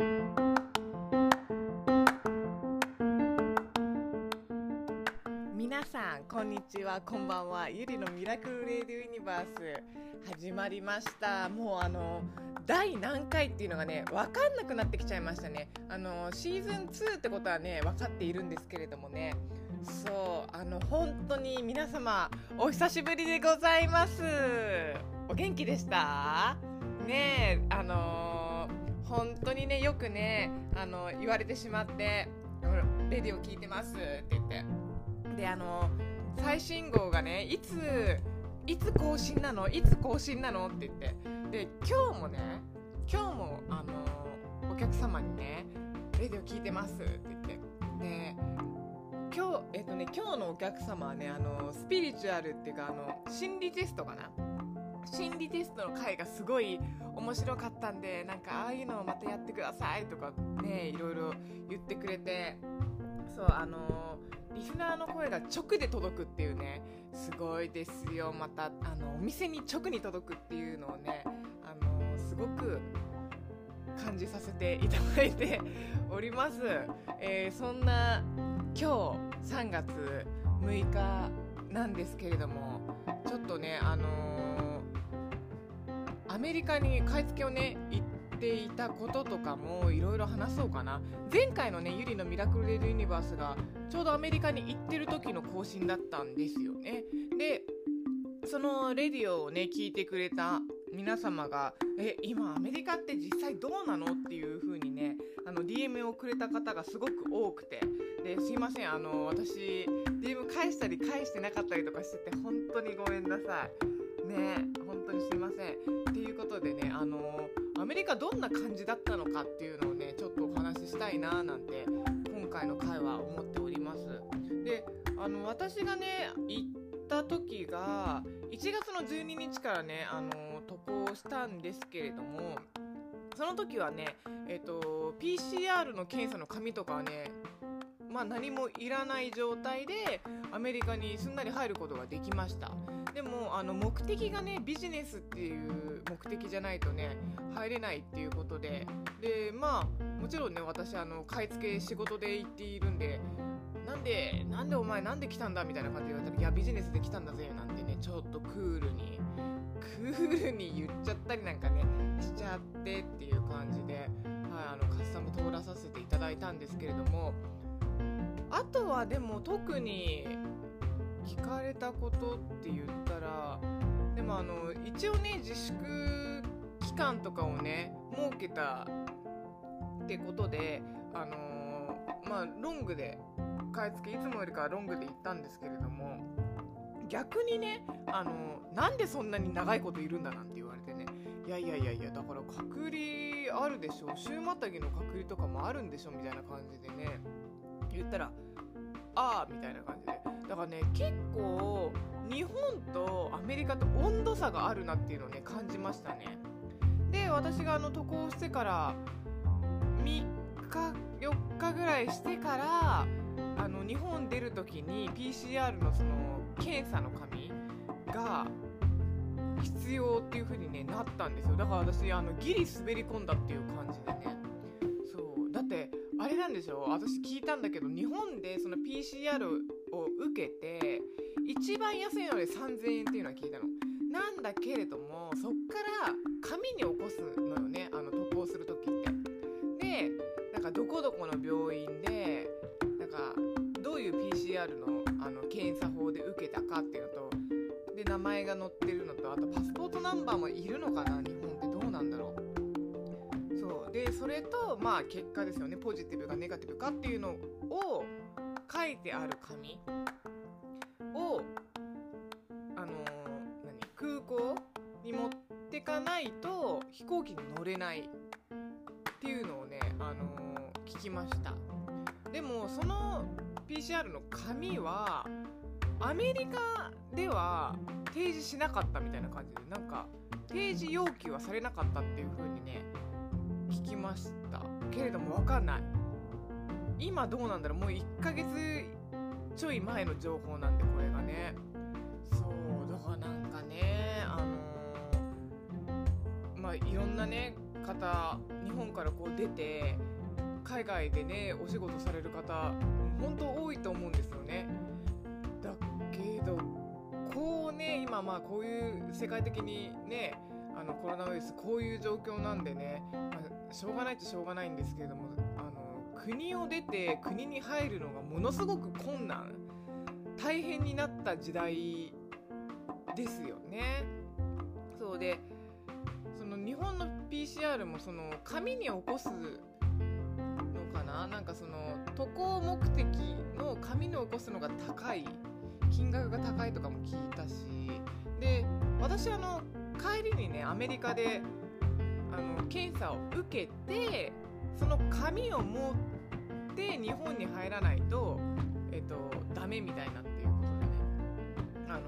皆さんこんにちはこんばんは。ゆりのミラクルレディユニバース。始まりました。もうあの第何回っていうのがね分かんなくなってきちゃいましたね。あのシーズン2ってことはね分かっているんですけれどもね。そうあの本当に皆様お久しぶりでございます。お元気でした？ねあの本当にねよくねあの言われてしまって「レディオ聞いてます」って言って。であの最新号がねいついつ更新なの？いつ更新なの？って言って。で今日もね今日もあのお客様にね「レディオ聞いてます」って言って。で今日えっとね今日のお客様はねあのスピリチュアルっていうかあの心理テストかな？心理テストの回がすごい面白かったんでなんかああいうのをまたやってくださいとかねいろいろ言ってくれてそうあのリスナーの声が直で届くっていうねすごいですよ。またあのお店に直に届くっていうのをねあのすごく感じさせていただいて おります、えー、そんな今日3月6日なんですけれどもちょっとねあの、アメリカに買い付けをね行っていたこととかもいろいろ話そうかな。前回のねゆりのミラクルレディユニバースがちょうどアメリカに行ってる時の更新だったんですよね。でそのレディオをね聞いてくれた皆様が「え今アメリカって実際どうなの?」っていう風にねあの DM をくれた方がすごく多くて。ですいませんあの私 DM 返したり返してなかったりとかしてて本当にごめんなさい。ね当にすいません。っていうことでねあのアメリカどんな感じだったのかっていうのをねちょっとお話ししたいななんて今回の回は思っております。であの私がね行った時が1月の12日からねあの渡航したんですけれどもその時はね、えーと、PCR の検査の紙とかはねまあ、何もいらない状態でアメリカにすんなり入ることができました。でもあの目的がねビジネスっていう目的じゃないとね入れないっていうことで。でまあもちろんね私あの買い付け仕事で行っているんでなんでなんでお前なんで来たんだ？みたいな感じで言われたらいやビジネスで来たんだぜなんてねちょっとクールにクールに言っちゃったりなんかねしちゃってっていう感じで、はい、あのカスタム通らさせていただいたんですけれどもあとはでも特に聞かれたことって言ったらでもあの一応ね自粛期間とかをね設けたってことであのまあロングで買い付けいつもよりかはロングで行ったんですけれども逆にねあのなんでそんなに長いこといるんだなんて言われてねいやいやいやいやだから隔離あるでしょ週またぎの隔離とかもあるんでしょみたいな感じでね言ったらああみたいな感じで。だからね結構日本とアメリカと温度差があるなっていうのをね感じましたね。で私があの渡航してから3日4日ぐらいしてからあの日本出る時に PCR のその検査の紙が必要っていう風に、ね、なったんですよ。だから私あのギリ滑り込んだっていう感じでね。そう。だってあれなんでしょ？私聞いたんだけど日本でその PCR を受けて一番安いので3000円っていうのは聞いたの。なんだけれどもそっから紙に起こすのよねあの渡航する時って。でなんかどこどこの病院でなんかどういう PCR のあの検査法で受けたかっていうのとで名前が載ってるのとあとパスポートナンバーもいるのかな日本でそれとまあ結果ですよね。ポジティブかネガティブかっていうのを書いてある紙をあのー、何？空港に持ってかないと飛行機に乗れないっていうのをね、あのー、聞きました。でもその PCR の紙はアメリカでは提示しなかったみたいな感じでなんか提示要求はされなかったっていう風にね聞きました。けれども分かんない。今どうなんだろう。もう1ヶ月ちょい前の情報なんでこれがね。そうだからなんかねあのー、まあいろんなね方日本からこう出て海外でねお仕事される方本当多いと思うんですよね。だけどこうね今まあこういう世界的にねあのコロナウイルスこういう状況なんでね、ま、しょうがないっちゃしょうがないんですけれどもあの国を出て国に入るのがものすごく困難。大変になった時代ですよね。そうでその日本の PCR もその紙に起こすのかな？なんかその渡航目的の紙に起こすのが高い金額が高いとかも聞いたし。で私あの帰りにねアメリカであの検査を受けてその紙を持って日本に入らないとえっとダメみたいなっていうことでね。あ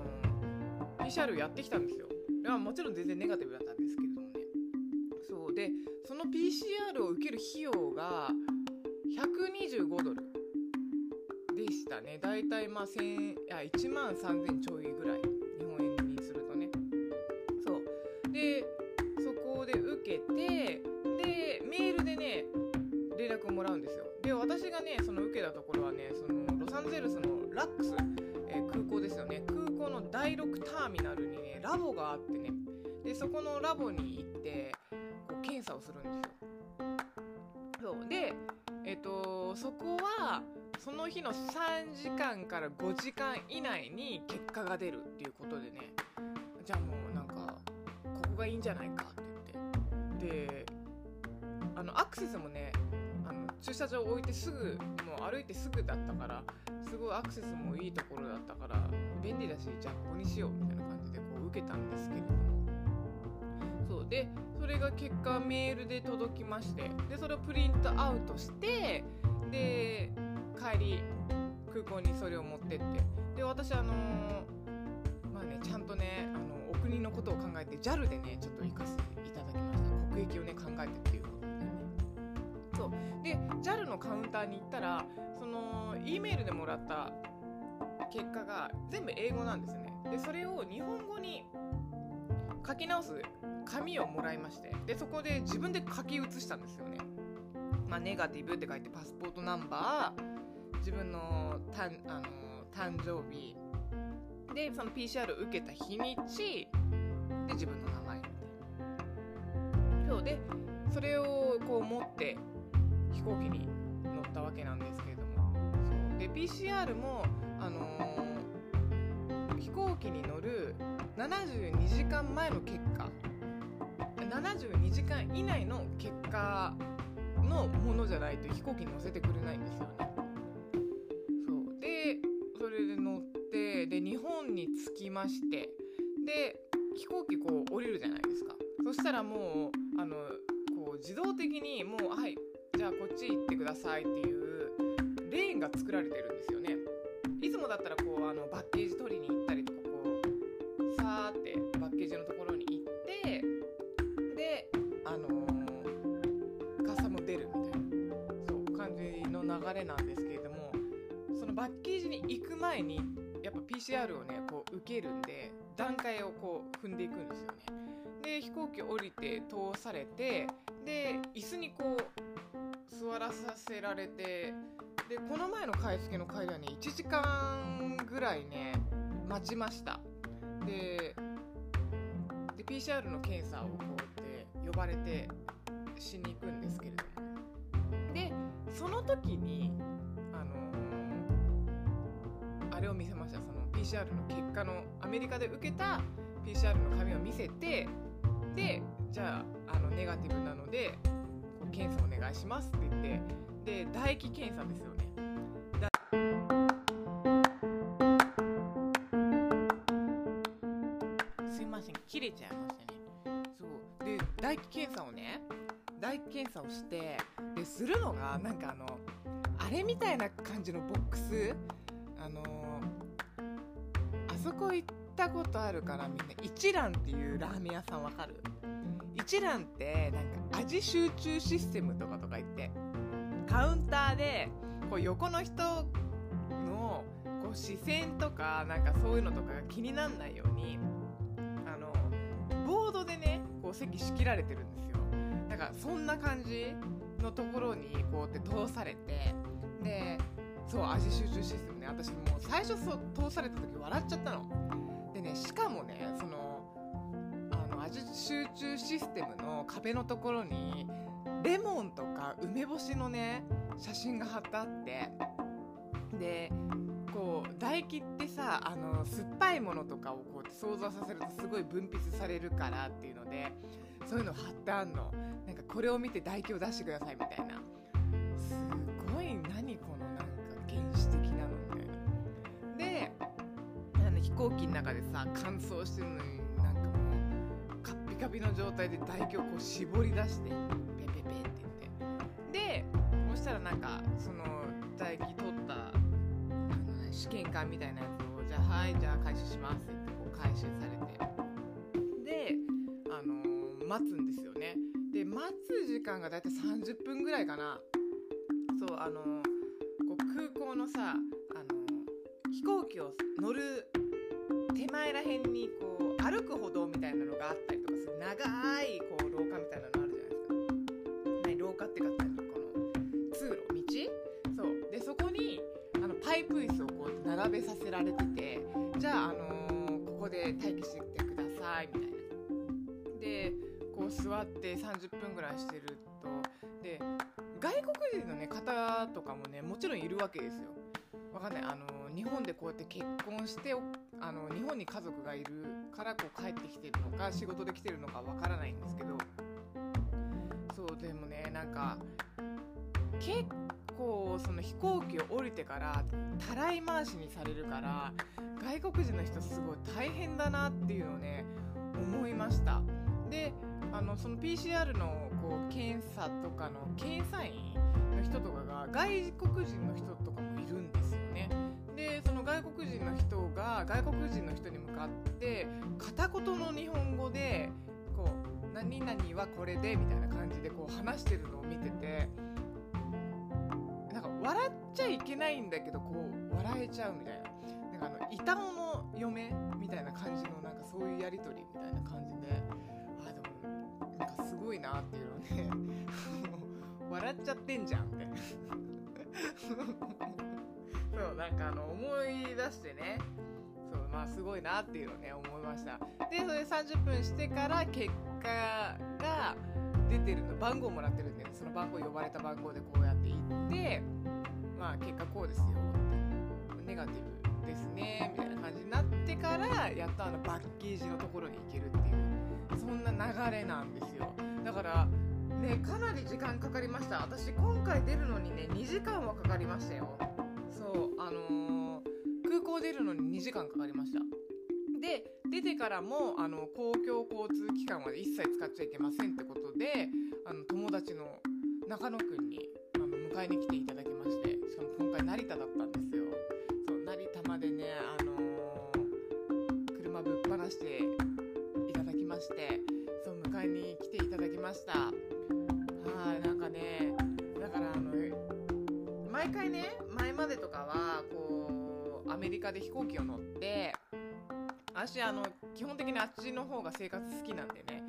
の PCR やってきたんですよ。いやもちろん全然ネガティブだったんですけれどもね。そう。でその PCR を受ける費用が125ドルでしたね。だいたいまあ1万3000ちょいぐらい。たところはねそのロサンゼルスのラックス、えー空港ですよね。空港の第6ターミナルにねラボがあってね。でそこのラボに行ってこう検査をするんですよ。そう。でえっ、とそこはその日の3時間から5時間以内に結果が出るっていうことでねじゃあもうなんかここがいいんじゃないかって言って。であのアクセスもね駐車場を置いてすぐもう歩いてすぐだったからすごいアクセスもいいところだったから便利だしじゃあここにしようみたいな感じでこう受けたんですけれども。そうでそれが結果メールで届きましてでそれをプリントアウトしてで帰り空港にそれを持ってって。で私あのーまあねちゃんとねあのお国のことを考えて JAL でねちょっと行かせていただきました。国益をね考えてっていうそう。で JAL のカウンターに行ったらその E メールでもらった結果が全部英語なんですね。でそれを日本語に書き直す紙をもらいましてでそこで自分で書き写したんですよね。まあ、ネガティブって書いてパスポートナンバー自分のたんあの誕生日。でその PCR 受けた日にちで自分の名前みたいな。そう。でそれをこう持って飛行機に乗ったわけなんですけれども。そう。で PCR も、あのー飛行機に乗る72時間前の結果。72時間以内の結果のものじゃないと飛行機に乗せてくれないんですよね。そう。でそれで乗ってで日本に着きまして。で飛行機こう降りるじゃないですか。そしたらもうあのこう自動的にもうはいじゃあこっち行ってくださいっていうレーンが作られてるんですよね。いつもだったらこうあのバッケージ取りに行ったりとかこうさーってバッケージのところに行ってであのーカッサも出るみたいなそう感じの流れなんですけれどもそのバッケージに行く前にやっぱ PCR をねこう受けるんで段階をこう踏んでいくんですよねで飛行機降りて通されてで椅子にこう座らさせられてでこの前の買い付けの会ではね1時間ぐらいね待ちました。でで PCR の検査をこうやって呼ばれてしに行くんですけれどもでその時にあのーあれを見せました。その PCR の結果のアメリカで受けた PCR の紙を見せてでじゃああのネガティブなので検査お願いしますって言ってで唾液検査ですよね。すいません切れちゃいましたね。そう。で唾液検査をね唾液検査をしてでするのがなんかあのあれみたいな感じのボックスあのあそこ行ったことあるからみんな一蘭っていうラーメン屋さんわかる？一蘭ってなんか味集中システムとかとか言ってカウンターでこう横の人のこう視線とかなんかそういうのとかが気にならないようにあのボードでねこう席仕切られてるんですよ。なんかそんな感じのところにこうやって通されてでそう味集中システムね私もう最初そう通された時笑っちゃったの。でねしかもねその味集中システムの壁のところにレモンとか梅干しのね写真が貼ってあって。でこう唾液ってさあの酸っぱいものとかをこう想像させるとすごい分泌されるからっていうのでそういうの貼ってあんの。なんかこれを見て唾液を出してくださいみたいな。すごい何このなんか原始的なのみたいな。であの飛行機の中でさ乾燥してるのにカッピの状態で唾液をこう絞り出してペペペって言って。でそしたらなんかその唾液取ったあの試験管みたいなやつをじゃあはいじゃあ回収しますって言ってこう回収されて。であのー待つんですよね。で待つ時間がだいたい30分ぐらいかな。そうあのーこう空港のさあのー飛行機を乗る手前らへんにこう歩く歩道みたいなのがあったりとかする長いこう廊下みたいなのあるじゃないですか。何廊下っていうかこの通路道そうでそこにあのパイプ椅子をこう並べさせられててじゃあ、あのーここで待機しててくださいみたいな。でこう座って30分ぐらいしてるとで外国人の、ね、方とかもねもちろんいるわけですよ。わかんないあの日本でこうやって結婚してあの日本に家族がいるからこう帰ってきてるのか仕事で来てるのかわからないんですけど。そうでもねなんか結構その飛行機を降りてからたらい回しにされるから外国人の人すごい大変だなっていうのをね思いました。であのその PCR のこう検査とかの検査員の人とかが外国人の人とかもいるんですでその外国人の人が外国人の人に向かって片言の日本語でこう何々はこれでみたいな感じでこう話してるのを見ててなんか笑っちゃいけないんだけどこう笑えちゃうみたいな。なんかあの板尾の嫁みたいな感じのなんかそういうやり取りみたいな感じであでもなんかすごいなっていうのをね 笑っちゃってんじゃんって。そうなんかあの思い出してねそうまあすごいなっていうのをね思いました。でそれ30分してから結果が出てるの番号もらってるんでその番号呼ばれた番号でこうやって行ってまあ結果こうですよって。ネガティブですねみたいな感じになってからやっとあのパッケージのところに行けるっていうそんな流れなんですよ。だからねかなり時間かかりました。私今回出るのにね2時間はかかりましたよ。そうあのー空港出るのに2時間かかりました。で出てからもあの公共交通機関は一切使っちゃいけませんってことであの友達の中野くんにあの迎えに来ていただきましてしかも今回成田だったんですよ。そう成田までねあのー車ぶっ放していただきましてそう迎えに来ていただきました。はいなんかねだからあの毎回ねまでとかはこうアメリカで飛行機を乗って私あの基本的にあっちの方が生活好きなんでね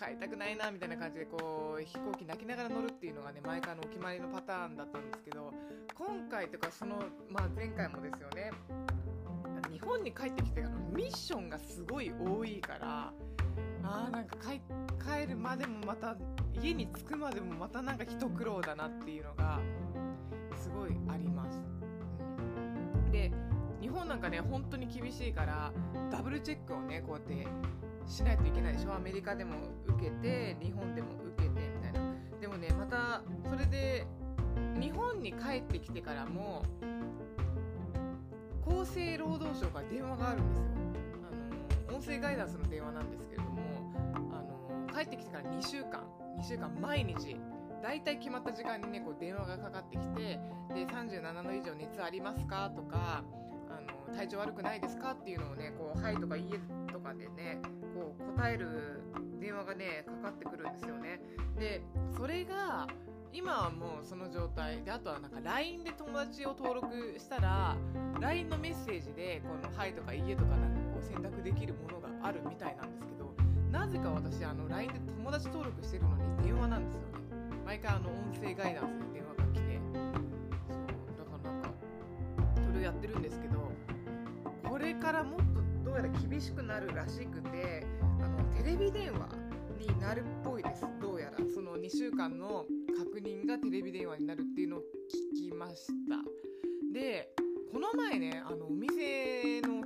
帰りたくないなみたいな感じでこう飛行機泣きながら乗るっていうのがね毎回のお決まりのパターンだったんですけど今回とかその、まあ、前回もですよね日本に帰ってきてからミッションがすごい多いからあーなんか帰帰るまでもまた家に着くまでもまたなんか一苦労だなっていうのがすごいあります。うんで日本なんかね本当に厳しいからダブルチェックをねこうやってしないといけないでしょ。アメリカでも受けて日本でも受けてみたいな。でもねまたそれで日本に帰ってきてからも厚生労働省から電話があるんですよ。あの音声ガイダンスの電話なんですけれどもあの帰ってきてから2週間2週間毎日大体決まった時間にねこう電話がかかってきてで37度以上熱ありますか？とか体調悪くないですか？っていうのをねこう「はい」とか「いいえ」とかでねこう答える電話がねかかってくるんですよね。でそれが今はもうその状態。であとはなんか LINE で友達を登録したら LINE のメッセージでこの「はい」とか「いいえ」とかなんかこう選択できるものがあるみたいなんですけどなぜか私あの LINE で友達登録してるのに電話なんですよね。毎回あの音声ガイダンスで電話が来て。そうだからなんかそれをやってるんですけどこれからもっとどうやら厳しくなるらしくてあのテレビ電話になるっぽいです。どうやら。その2週間の確認がテレビ電話になるっていうのを聞きました。でこの前ねあのお店の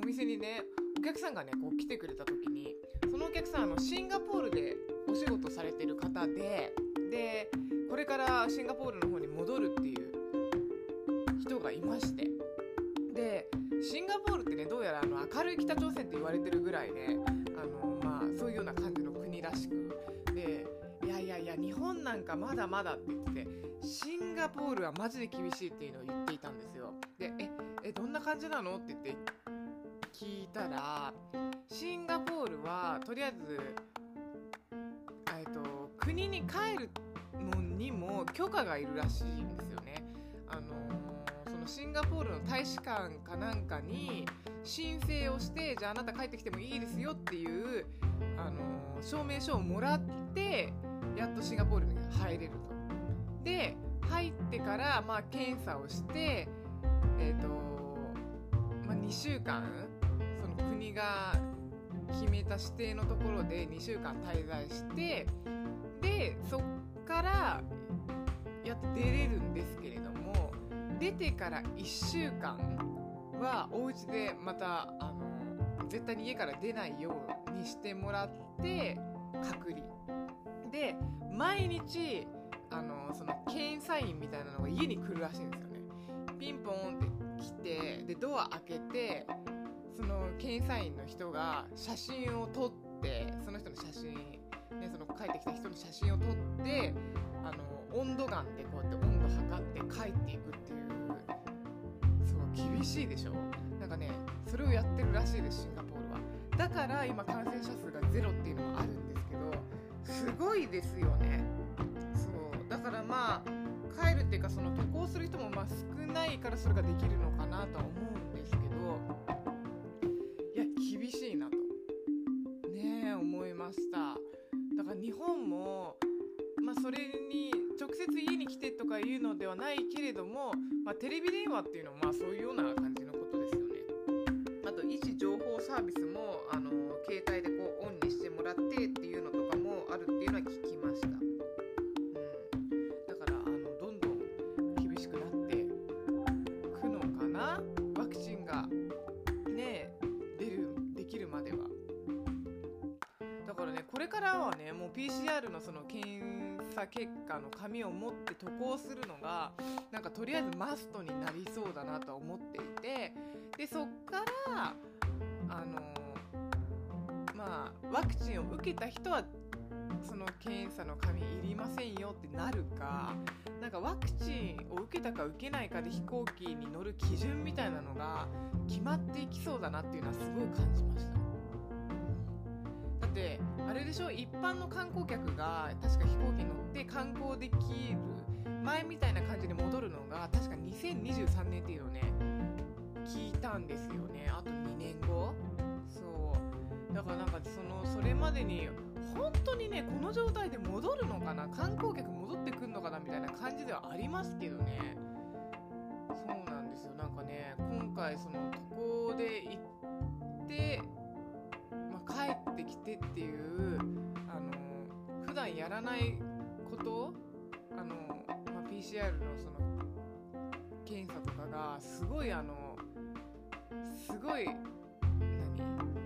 お店にねお客さんがねこう来てくれた時にそのお客さんあのシンガポールでお仕事されてる方ででこれからシンガポールの方に戻るっていう人がいまして。シンガポールってねどうやらあの明るい北朝鮮って言われてるぐらいで、あのまあそういうような感じの国らしくでいやいやいや日本なんかまだまだって言っててシンガポールはマジで厳しいっていうのを言っていたんですよでええどんな感じなのって言って聞いたらシンガポールはとりあえず、えっと、国に帰るのにも許可がいるらしいんですよね。シンガポールの大使館かなんかに申請をしてじゃああなた帰ってきてもいいですよっていう、あの、証明書をもらってやっとシンガポールに入れると。で入ってから、まあ、検査をして、えーとまあ、2週間その国が決めた指定のところで2週間滞在してでそっからやっと出れるんですけれど出てから1週間はお家でまたあの絶対に家から出ないようにしてもらって隔離。で毎日あのその検査員みたいなのが家に来るらしいんですよね。ピンポンって来てでドア開けてその検査員の人が写真を撮ってその人の写真、ね、その帰ってきた人の写真を撮ってあの温度ガンでこうやって温度測って帰っていくっていうそう厳しいでしょ？なんかねそれをやってるらしいですシンガポールは。だから今感染者数がゼロっていうのもあるんですけどすごいですよね。そうだからまあ帰るっていうかその渡航する人もまあ少ないからそれができるのかなとは思うんですけどいや厳しいなとねえ思いました。だから日本もまあそれに直接家に来てとかいうのではないけれども、まあ、テレビ電話っていうのはまあそういうような感じのことですよね。あと位置情報サービスもあの携帯でこうオンにしてもらってっていうのとかもあるっていうのは聞き査結果の紙を持って渡航するのがなんかとりあえずマストになりそうだなと思っていてでそっからあのまあワクチンを受けた人はその検査の紙いりませんよってなるかなんかワクチンを受けたか受けないかで飛行機に乗る基準みたいなのが決まっていきそうだなっていうのはすごい感じました。ってあれでしょ？一般の観光客が確か飛行機に乗って観光できる前みたいな感じで戻るのが確か2023年っていうのをね聞いたんですよね。あと2年後。そう。だからなんかそのそれまでに本当にねこの状態で戻るのかな？観光客戻ってくんのかな？みたいな感じではありますけどね。そうなんですよ。なんかね今回そのってっていうあの普段やらないことあの、まあ、PCR のその検査とかがすごいあのすごい何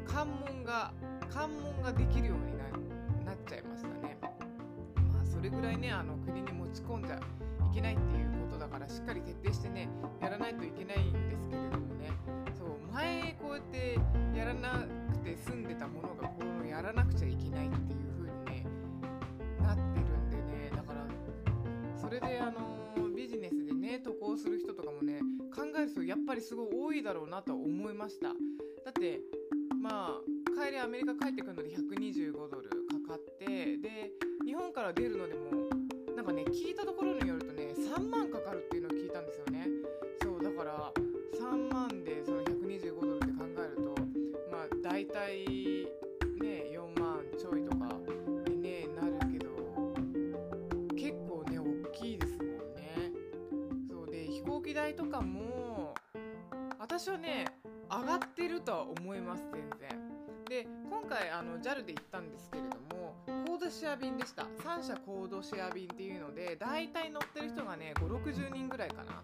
関門が関門ができるようにななっちゃいましたね。まあそれぐらいねあの国に持ち込んじゃいけないっていうことだからしっかり徹底してねやらないといけないんですけれどもねそう前こうやってやらなで住んでたものがこうやらなくちゃいけないっていう風にねなってるんでねだからそれであのビジネスでね渡航する人とかもね考える人やっぱりすごい多いだろうなと思いました。だってまあ帰りアメリカ帰ってくるので125ドルかかってで日本から出るのでもなんかね聞いたところによるとね3万かかるっていうのを聞いたんですよね。そうだから3万でその125ドルって考えるとまあ大体代とかも私はね上がってるとは思います全然。で今回あの JAL で行ったんですけれどもコードシェア便でした。3社コードシェア便っていうので大体乗ってる人がね560人ぐらいかな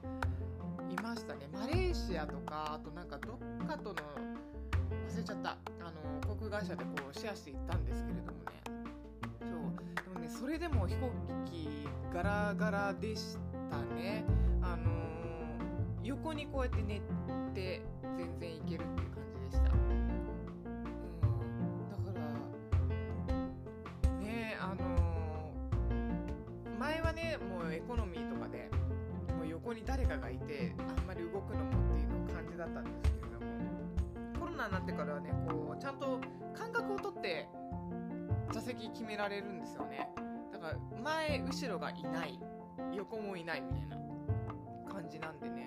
いましたね。マレーシアとかあとなんかどっかとの忘れちゃった。あの航空会社でこうシェアして行ったんですけれどもね。そう。でもねそれでも飛行機ガラガラでしたね。あの横にこうやって寝て全然いけるっていう感じでした。うん。だからねあのー前はねもうエコノミーとかでもう横に誰かがいてあんまり動くのもっていうの感じだったんですけれども。コロナになってからはねこうちゃんと間隔を取って座席決められるんですよね。だから前後ろがいない横もいないみたいな感じなんでね。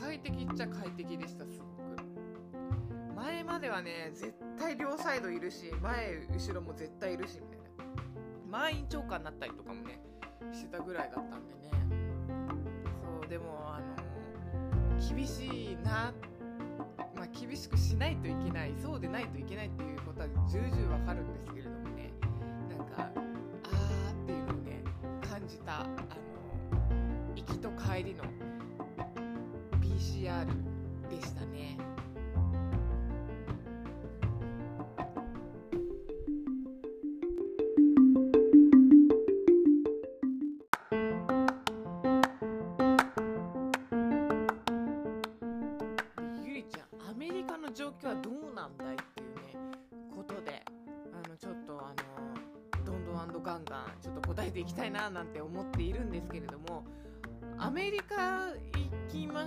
快適っちゃ快適でしたすごく。前まではね絶対両サイドいるし前後ろも絶対いるしみたいな。満員長官になったりとかもねしてたぐらいだったんでね。そうでもあの厳しいなまあ厳しくしないといけないそうでないといけないっていうことは重々わかるんですけれどもね。なんかあーっていうのをね感じたあの行きと帰りの CR でしたね。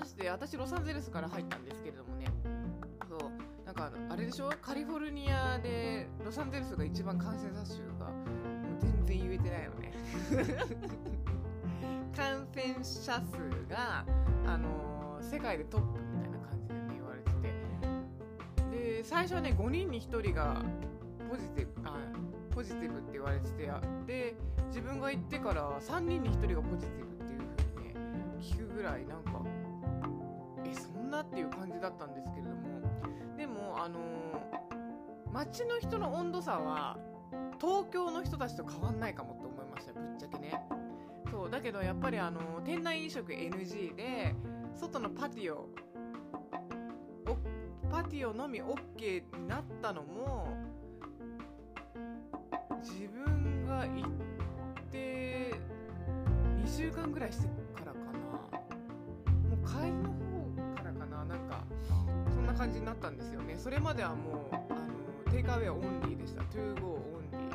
して私ロサンゼルスから入ったんですけれどもね。そうなんかあのあれでしょ？カリフォルニアでロサンゼルスが一番感染者数がもう全然言えてないよね。感染者数があの世界でトップみたいな感じで、ね、言われてて。で最初はね5人に1人がポジティブあポジティブって言われててで自分が行ってから3人に1人がポジティブっていう風にね聞くぐらいなんかなっていう感じだったんですけれどもでもあの街の人の温度差は東京の人たちと変わんないかもって思いましたぶっちゃけね。そうだけどやっぱりあの店内飲食 NG で外のパティオパティオのみ OK になったのも自分が行って2週間ぐらいしてからかな。もう帰りの感じになったんですよね。それまではもうあのテイクアウェイオンリーでした。To go オンリー。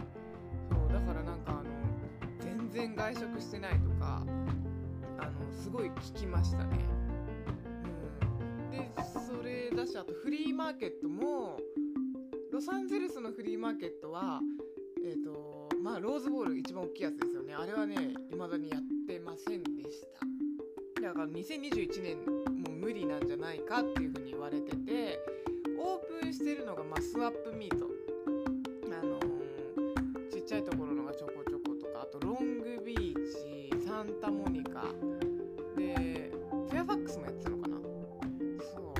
そうだからなんかあの全然外食してないとかあのすごい聞きましたね。うん。でそれだしあとフリーマーケットもロサンゼルスのフリーマーケットはえっ、とまあローズボール一番大きいやつですよね。あれはね未だにやってませんでした。だから2021年も無理なんじゃないかっていうふうに言われててオープンしてるのが、まあ、スワップミート。あのーちっちゃいところのがちょこちょことかあとロングビーチサンタモニカ。でフェアファックスもやってたのかな。そう。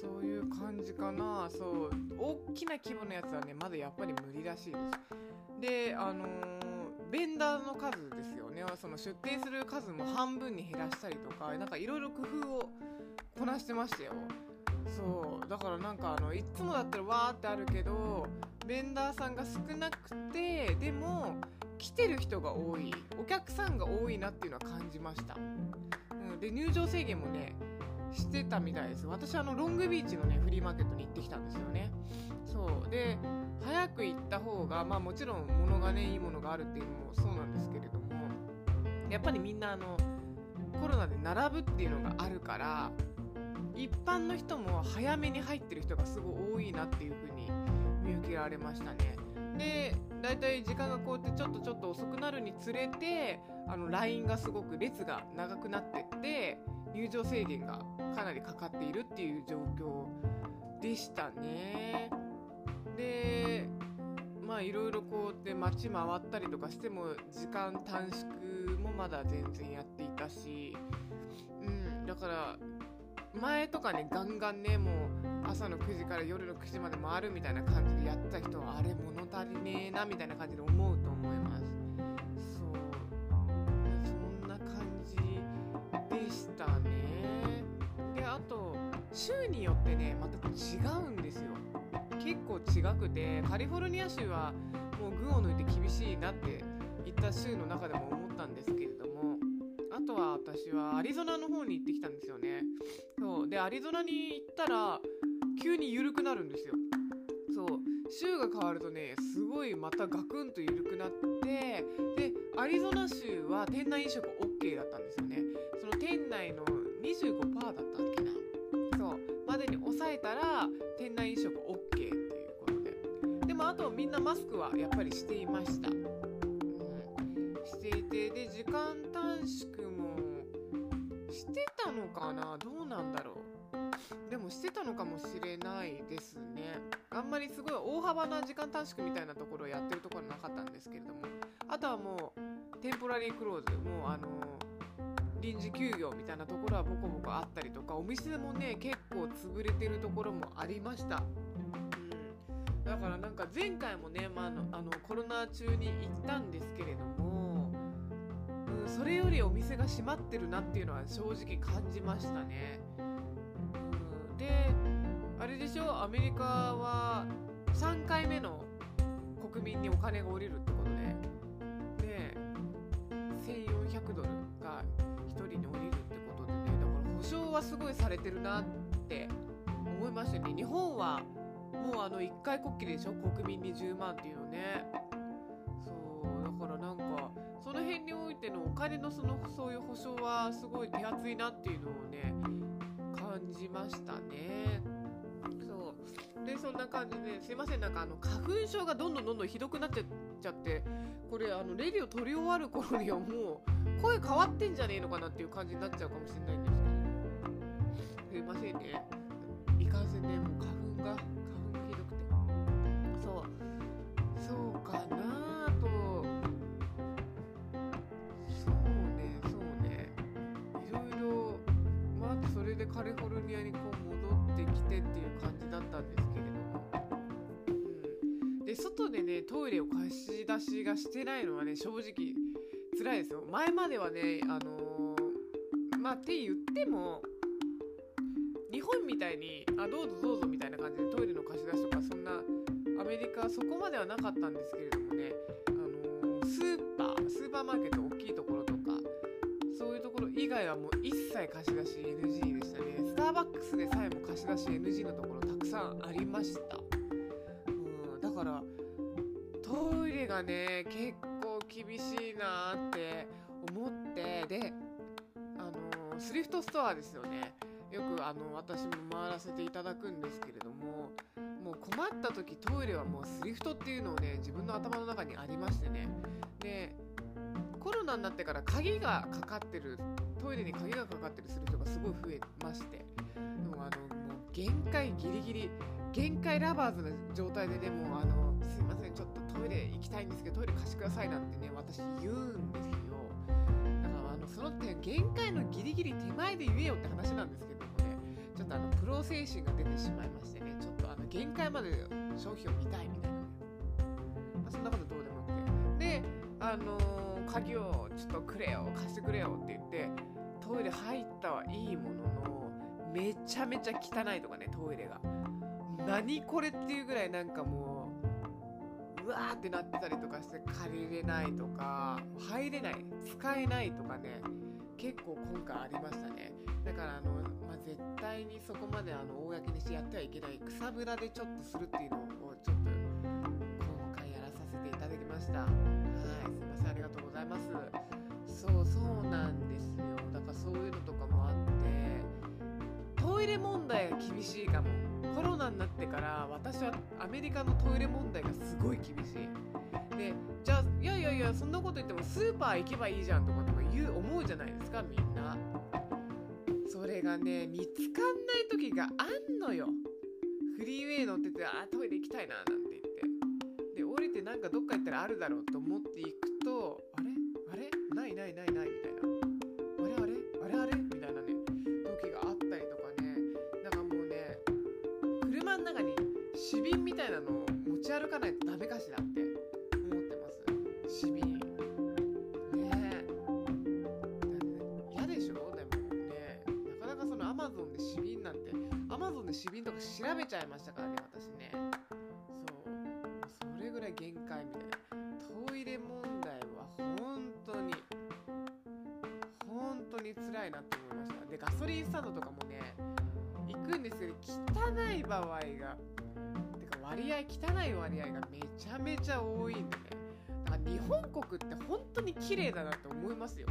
そういう感じかな。そう。大きな規模のやつはねまだやっぱり無理らしいです。であのーベンダーの数ですよね。その出店する数も半分に減らしたりとかなんかいろいろ工夫をこなしてましたよ。そう。だからなんかあのいつもだったらわーってあるけどベンダーさんが少なくてでも来てる人が多い。お客さんが多いなっていうのは感じました、うん、で入場制限もねしてたみたいです。私あのロングビーチのねフリーマーケットに行ってきたんですよね。そう。で早く行った方がまあもちろん物がねいいものがあるっていうのもそうなんですけれどもやっぱりみんなあのコロナで並ぶっていうのがあるから一般の人も早めに入ってる人がすごい多いなっていう風に見受けられましたね。でだいたい時間がこうやってちょっとちょっと遅くなるにつれてあのラインがすごく列が長くなってって入場制限がかなりかかっているっていう状況でしたね。でまあいろいろこうやって街回ったりとかしても時間短縮もまだ全然やっていたしうんだから前とかねガンガンねもう朝の9時から夜の9時まで回るみたいな感じでやった人はあれ物足りねえなみたいな感じで思うと思います。そう。そんな感じでしたね。であと州によってねまた違うんですよ。結構違くてカリフォルニア州はもう群を抜いて厳しいなって言った州の中でも思ったんですけれどもあとは私はアリゾナの方に行ってきたんですよね。でアリゾナに行ったら急に緩くなるんですよ。そう。州が変わるとねすごいまたガクンと緩くなってでアリゾナ州は店内飲食 OK だったんですよね。その店内の25%だったっけな。そう。までに抑えたら店内飲食 OK っていうことで。でもあとみんなマスクはやっぱりしていました、うん、していてで時間短縮もしてたのかな？どうなんだろう？でもしてたのかもしれないですね。あんまりすごい大幅な時間短縮みたいなところをやってるところはなかったんですけれども。あとはもうテンポラリークローズもうあの臨時休業みたいなところはボコボコあったりとかお店もね結構潰れてるところもありました。うん。だからなんか前回もね、まあ、あのあのコロナ中に行ったんですけれども、うん、それよりお店が閉まってるなっていうのは正直感じましたね。うん。であれでしょアメリカは3回目の国民にお金が下りるってことでで1400ドルが1人に下りるってことでねだから保証はすごいされてるなって思いましたね日本はもうあの1回こっきりでしょ国民に10万っていうのねそうだからその辺においてのお金のそのそういう保証はすごい手厚いなっていうのをね感じましたね。そう。でそんな感じですいませんなんかあの花粉症がどんどんどんどんひどくなっちゃってこれあのレディを取り終わる頃にはもう声変わってんじゃねえのかなっていう感じになっちゃうかもしれないんですけど。すいませんね。いかんせんねもう花粉が花粉がひどくて。そう。そうかなでカリフォルニアにこう戻ってきてっていう感じだったんですけれども、うん、で外でねトイレを貸し出しがしてないのはね正直辛いですよ。前まではねあのー、まあって言っても日本みたいにあどうぞどうぞみたいな感じでトイレの貸し出しとかそんなアメリカそこまではなかったんですけれどもね、あのー、スーパースーパーマーケット大きいところ以外はもう一切貸し出し NG でしたね。スターバックスでさえも貸し出し NG のところたくさんありました。うんだからトイレがね結構厳しいなって思ってであのスリフトストアですよね。よくあの私も回らせていただくんですけれどももう困った時トイレはもうスリフトっていうのをね自分の頭の中にありましてね。でコロナになってから鍵がかかってるトイレに鍵がかかってるする人がすごい増えまして。でもあのもう限界ギリギリ限界ラバーズな状態でねもうあのすいませんちょっとトイレ行きたいんですけどトイレ貸してくださいなんてね私言うんですよ。だからあのその点限界のギリギリ手前で言えよって話なんですけどもね。ちょっとあのプロ精神が出てしまいましてね。ちょっとあの限界まで商品を見たいみたいな、まあ、そんなことどうでもよくて。であのー、鍵をちょっとくれよ貸してくれよって言ってトイレ入ったはいいもののめちゃめちゃ汚いとかねトイレが。何これっていうぐらいなんかもううわーってなってたりとかして借りれないとか入れない使えないとかね結構今回ありましたね。だからあの、まあ、絶対にそこまであの公にしてやってはいけない草むらでちょっとするっていうのをちょっと今回やらさせていただきました。はいすいません。ありがとうございます。そうそうなんですよ。だからそういうのとかもあってトイレ問題が厳しいかも。コロナになってから私はアメリカのトイレ問題がすごい厳しい。でじゃあいやいやいやそんなこと言ってもスーパー行けばいいじゃんとかとか言う思うじゃないですかみんな。それがね見つかんない時があんのよ。フリーウェイ乗っててあトイレ行きたいななんて言って。で降りてなんかどっか行ったらあるだろうと思っていくとないないないみたいな。あれあれ？あれあれ？みたいなね時があったりとかね。なんかもうね車の中に市民みたいなのを持ち歩かないとダメかしらって思ってます。市民ね。え嫌、ね、でしょ？でもねなかなかそのアマゾンで市民なんてアマゾンで市民とか調べちゃいましたからね私ね。そう。それぐらい限界みたいな。辛いなと思いました。でガソリンスタンドとかもね行くんですけど汚い場合がてか割合汚い割合がめちゃめちゃ多いんでね。だから日本国って本当に綺麗だなって思いますよ。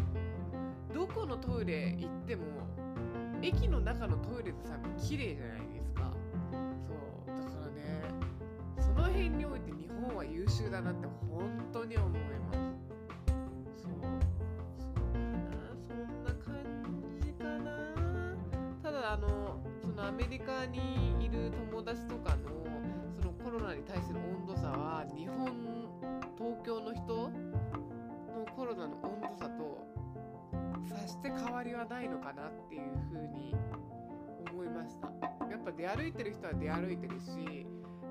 どこのトイレ行っても駅の中のトイレでさ綺麗じゃないですか。そう。だからねその辺において日本は優秀だなって本当にあのそのアメリカにいる友達とかのそのコロナに対する温度差は日本東京の人のコロナの温度差とさして変わりはないのかなっていうふうに思いました。やっぱ出歩いてる人は出歩いてるし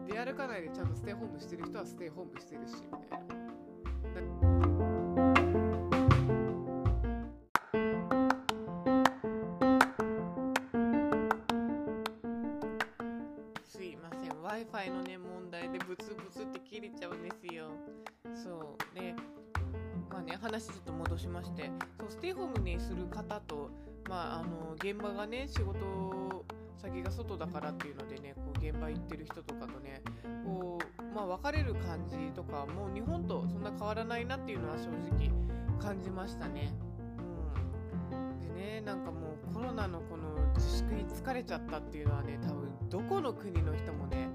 出歩かないでちゃんとステイホームしてる人はステイホームしてるしみたいな。現場がね仕事先が外だからっていうのでねこう現場行ってる人とかとねこうまあ別れる感じとかもう日本とそんな変わらないなっていうのは正直感じましたね。うん、でねなんかもうコロナのこの自粛に疲れちゃったっていうのはね多分どこの国の人もね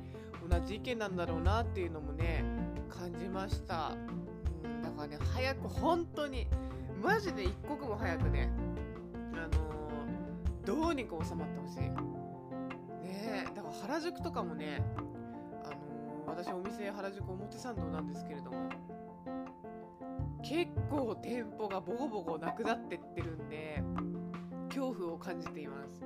同じ意見なんだろうなっていうのもね感じました。うん、だからね早く本当にマジで一刻も早くねにか収まってほしい。ねえだから原宿とかもねあのー私お店原宿表参道なんですけれども結構店舗がボコボコなくなってってるんで恐怖を感じています。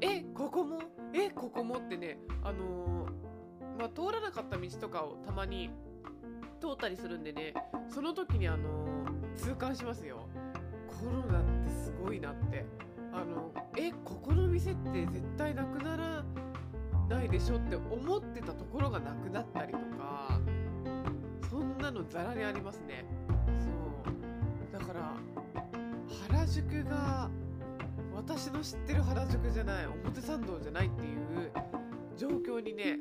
えここも？えここも？ってねあのーまあ、通らなかった道とかをたまに通ったりするんでねその時にあのー痛感しますよ。コロナってすごいなって。あのえここの店って絶対なくならないでしょって思ってたところがなくなったりとかそんなのざらにありますね。そう。だから原宿が私の知ってる原宿じゃない表参道じゃないっていう状況にね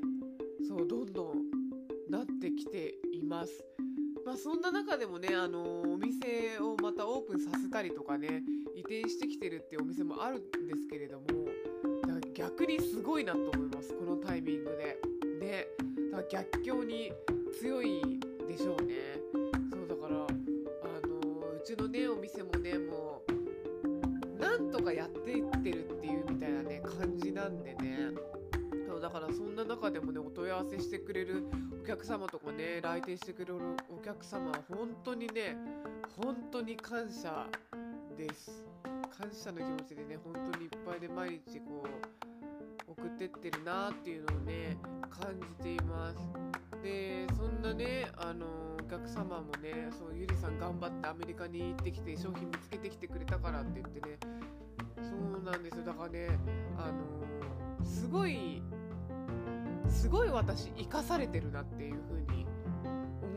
そうどんどんなってきています。まあそんな中でもねあのお店をまたオープンさせたりとかね転してきてるっていうお店もあるんですけれどもだから逆にすごいなと思いますこのタイミングで。でだから逆境に強いでしょうね。そうだからあのうちのねお店もねもうなんとかやっていってるっていうみたいなね感じなんでね。そうだからそんな中でもねお問い合わせしてくれるお客様とかね来店してくれるお客様は本当にね本当に感謝です感謝の気持ちでね本当にいっぱいで毎日こう送ってってるなっていうのをね感じています。でそんなねあのお客様もねそうゆりさん頑張ってアメリカに行ってきて商品見つけてきてくれたからって言ってねそうなんですよ。だからねあのすごいすごい私生かされてるなっていう風に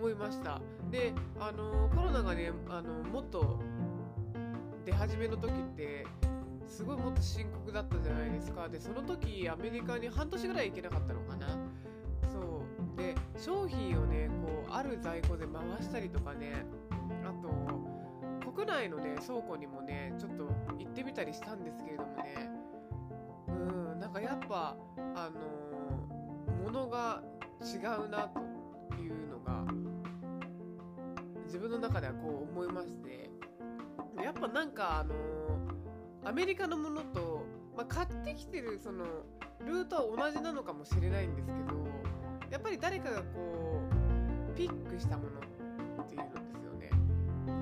思いました。であのコロナがねあのもっと出始めの時ってすごいもっと深刻だったじゃないですか。でその時アメリカに半年ぐらい行けなかったのかな。そう。で商品をねこうある在庫で回したりとかね。あと国内のね倉庫にもねちょっと行ってみたりしたんですけれどもね。うんなんかやっぱあの物が違うなというのが自分の中ではこう思いまして。やっぱなんかあのアメリカのものと、まあ、買ってきてるそのルートは同じなのかもしれないんですけどやっぱり誰かがこうピックしたものっていうんですよね。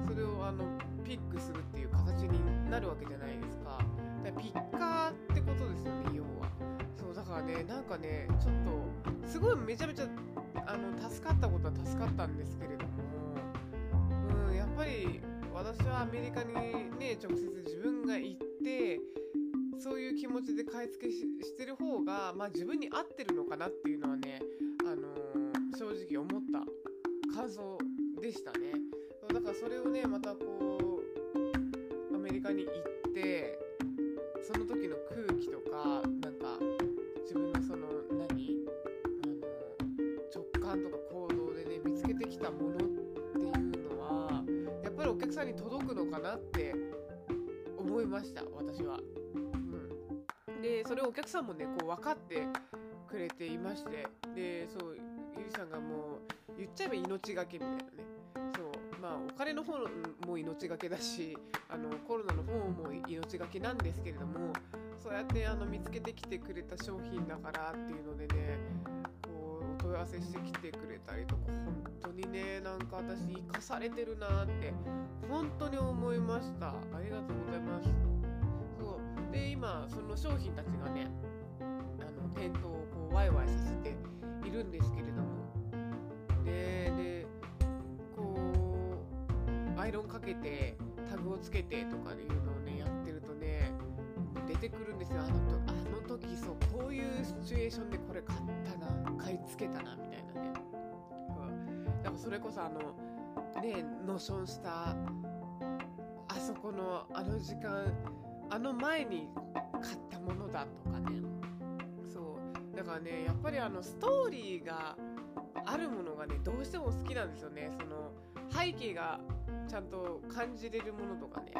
それをあのピックするっていう形になるわけじゃないですか。だからピッカーってことですよね要は。そうだからねなんかねちょっとすごいめちゃめちゃあの助かったことは助かったんですけれども、うん、やっぱり私はアメリカにね直接自分が行ってそういう気持ちで買い付けしてる方が、まあ、自分に合ってるのかなっていうのはね、あのー、正直思った。感想でしたね。だからそれをねまたこうアメリカに行ってお客さんに届くのかなって思いました私は。うんでそれをお客さんもねこう分かってくれていましてでそうゆりさんがもう言っちゃえば命がけみたいなねそうまあお金の方も命がけだしあのコロナの方も命がけなんですけれどもそうやってあの見つけてきてくれた商品だからっていうのでね問い合わせしてきてくれたりとか本当にねなんか私生かされてるなって本当に思いました。ありがとうございます。そう。で今その商品たちがねあの店頭をこうワイワイさせているんですけれども。ででこうアイロンかけてタグをつけてとかいうのをねやってるとね出てくるんですよ。あのとあの時そうこういうシチュエーションでこれ買ったな買い付けたなみたいなね、うん、だからそれこそあのねノションしたあそこのあの時間あの前に買ったものだとかね。そう。だからねやっぱりあのストーリーがあるものがねどうしても好きなんですよね。その背景がちゃんと感じれるものとかね。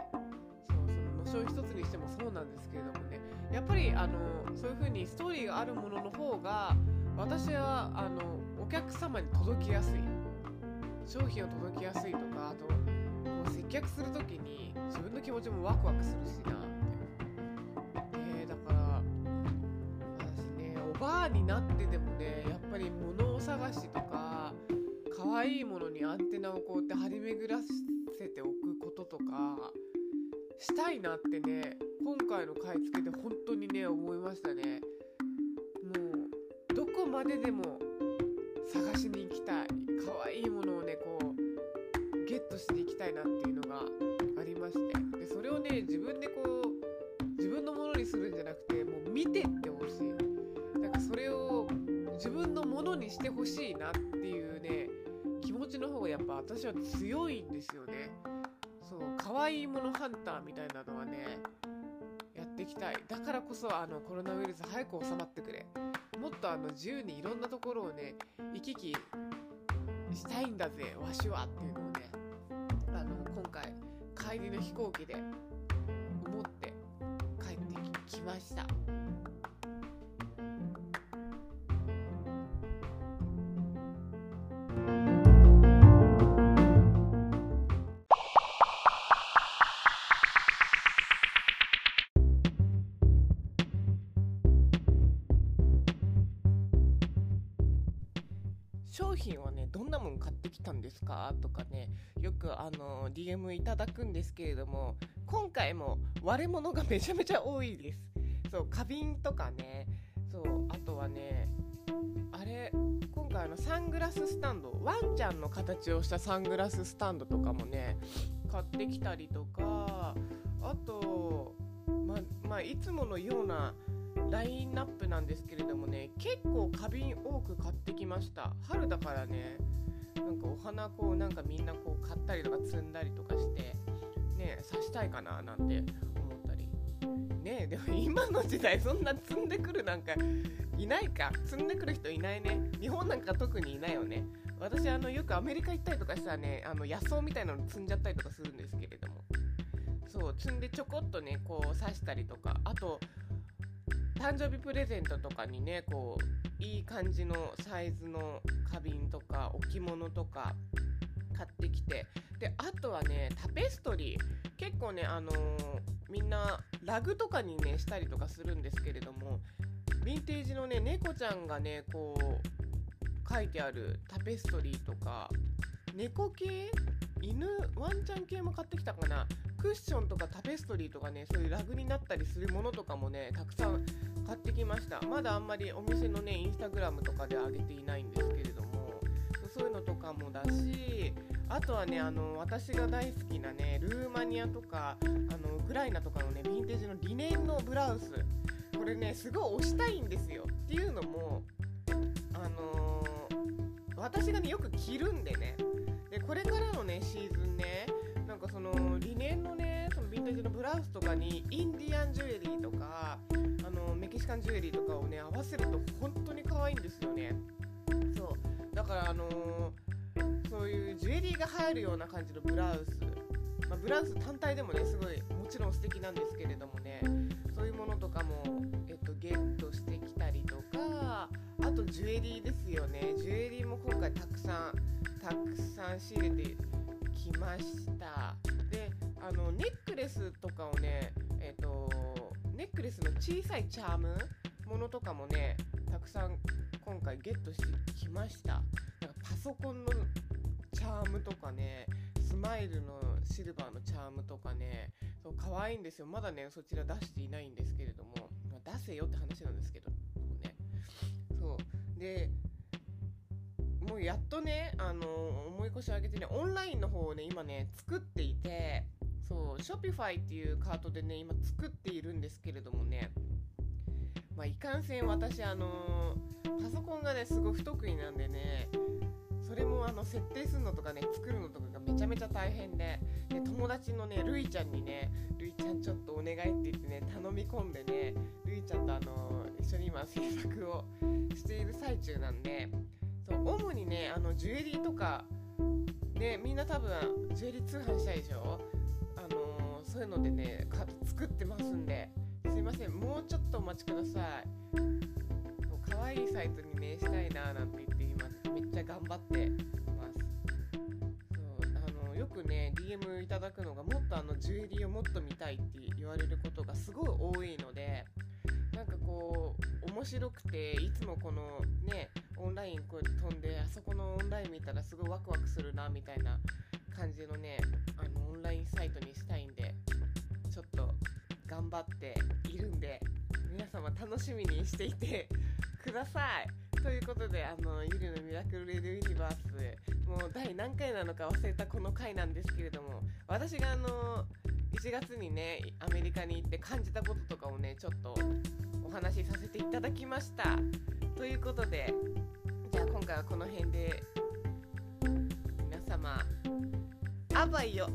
そうそののし一つにしてもそうなんですけれどもね。やっぱりあのそういう風にストーリーがあるものの方が私はあのお客様に届きやすい。商品を届きやすいとかあとこう接客する時に自分の気持ちもワクワクするしなバーになってでもねやっぱり物を探しとか可愛いものにアンテナをこうやって張り巡らせておくこととかしたいなってね今回の買い付けで本当にね思いましたね。まででも探しに行きたい。可愛いものをねこうゲットしていきたいなっていうのがありまして。でそれをね自分でこう自分のものにするんじゃなくてもう見てってほしい。それを自分のものにしてほしいなっていうね気持ちの方がやっぱ私は強いんですよね。そう可愛いものハンターみたいなのはねやっていきたい。だからこそあのコロナウイルス早く収まってくれ。っとあの自由にいろんなところをね行き来したいんだぜわしはっていうのをねあの今回帰りの飛行機で思って帰ってきました。たんですか？とかねよくあの DM いただくんですけれども今回も割れ物がめちゃめちゃ多いです。そう花瓶とかねそうあとはねあれ今回のサングラススタンドワンちゃんの形をしたサングラススタンドとかもね買ってきたりとかあとままあいつものようなラインナップなんですけれどもね結構花瓶多く買ってきました。春だからね。なんかお花こうなんかみんなこう買ったりとか摘んだりとかしてね刺したいかななんて思ったり。ねでも 今の時代そんな摘んでくるなんかいないか。積んでくる人いないね。日本なんか特にいないよね。私あのよくアメリカ行ったりとかしたらねあの野草みたいなの積んじゃったりとかするんですけれども。そう積んでちょこっとねこう刺したりとか。あと誕生日プレゼントとかにねこういい感じのサイズの花瓶とか置物とか買ってきてであとはねタペストリー。結構ねあのー、みんなラグとかにねしたりとかするんですけれどもヴィンテージのね猫ちゃんがねこう書いてあるタペストリーとか猫系？犬？ワンちゃん系も買ってきたかな。クッションとかタペストリーとかねそういうラグになったりするものとかもねたくさん買ってきました。まだあんまりお店のねインスタグラムとかで上げていないんですけれどもそういうのとかもだしあとはねあの私が大好きなねルーマニアとかあのウクライナとかのねヴィンテージのリネンのブラウス。これねすごい推したいんですよ。っていうのもあのー、私がねよく着るんでね。でこれからのねシーズンそのリネンのねそのヴィンテージのブラウスとかにインディアンジュエリーとかあのメキシカンジュエリーとかをね合わせると本当に可愛いんですよね。そう。だからあのー、そういうジュエリーが入るような感じのブラウス、まあ、ブラウス単体でもねすごいもちろん素敵なんですけれどもね。そういうものとかも、えっと、ゲットしてきたりとかあとジュエリーですよね。ジュエリーも今回たくさんたくさん仕入れてきました。であのネックレスとかをねえっとネックレスの小さいチャームものとかもねたくさん今回ゲットしてきました。なんかパソコンのチャームとかねスマイルのシルバーのチャームとかねそう可愛いんですよ。まだねそちら出していないんですけれども、ま、出せよって話なんですけどね。そう。でもうやっとねあの思い越しを上げてねオンラインの方をね今ね作っていてそう Shopify っていうカートでね今作っているんですけれどもねまあいかんせん私あのパソコンがねすごい不得意なんでねそれもあの設定するのとかね作るのとかがめちゃめちゃ大変でで友達のねるいちゃんにねるいちゃんちょっとお願いって言ってね頼み込んでねるいちゃんとあの一緒に今制作をしている最中なんでそう主にねあのジュエリーとかねみんな多分ジュエリー通販したいでしょ？あのそういうのでね作ってますんで。すいませんもうちょっとお待ちください。可愛いいサイトにねしたいななんて言って今めっちゃ頑張ってます。そうあのよくね DM いただくのがもっとあのジュエリーをもっと見たいって言われることがすごい多いのでなんかこう面白くていつもこのねオンラインこう飛んであそこのオンライン見たらすごいワクワクするなみたいな感じのねあのオンラインサイトにしたいんでちょっと頑張っているんで皆様楽しみにしていて ください。ということであのゆりのミラクルレディユニバースもう第何回なのか忘れたこの回なんですけれども私があの1月にねアメリカに行って感じたこととかをねちょっとお話しさせていただきました。ということでじゃあ今回はこの辺で皆様あばよ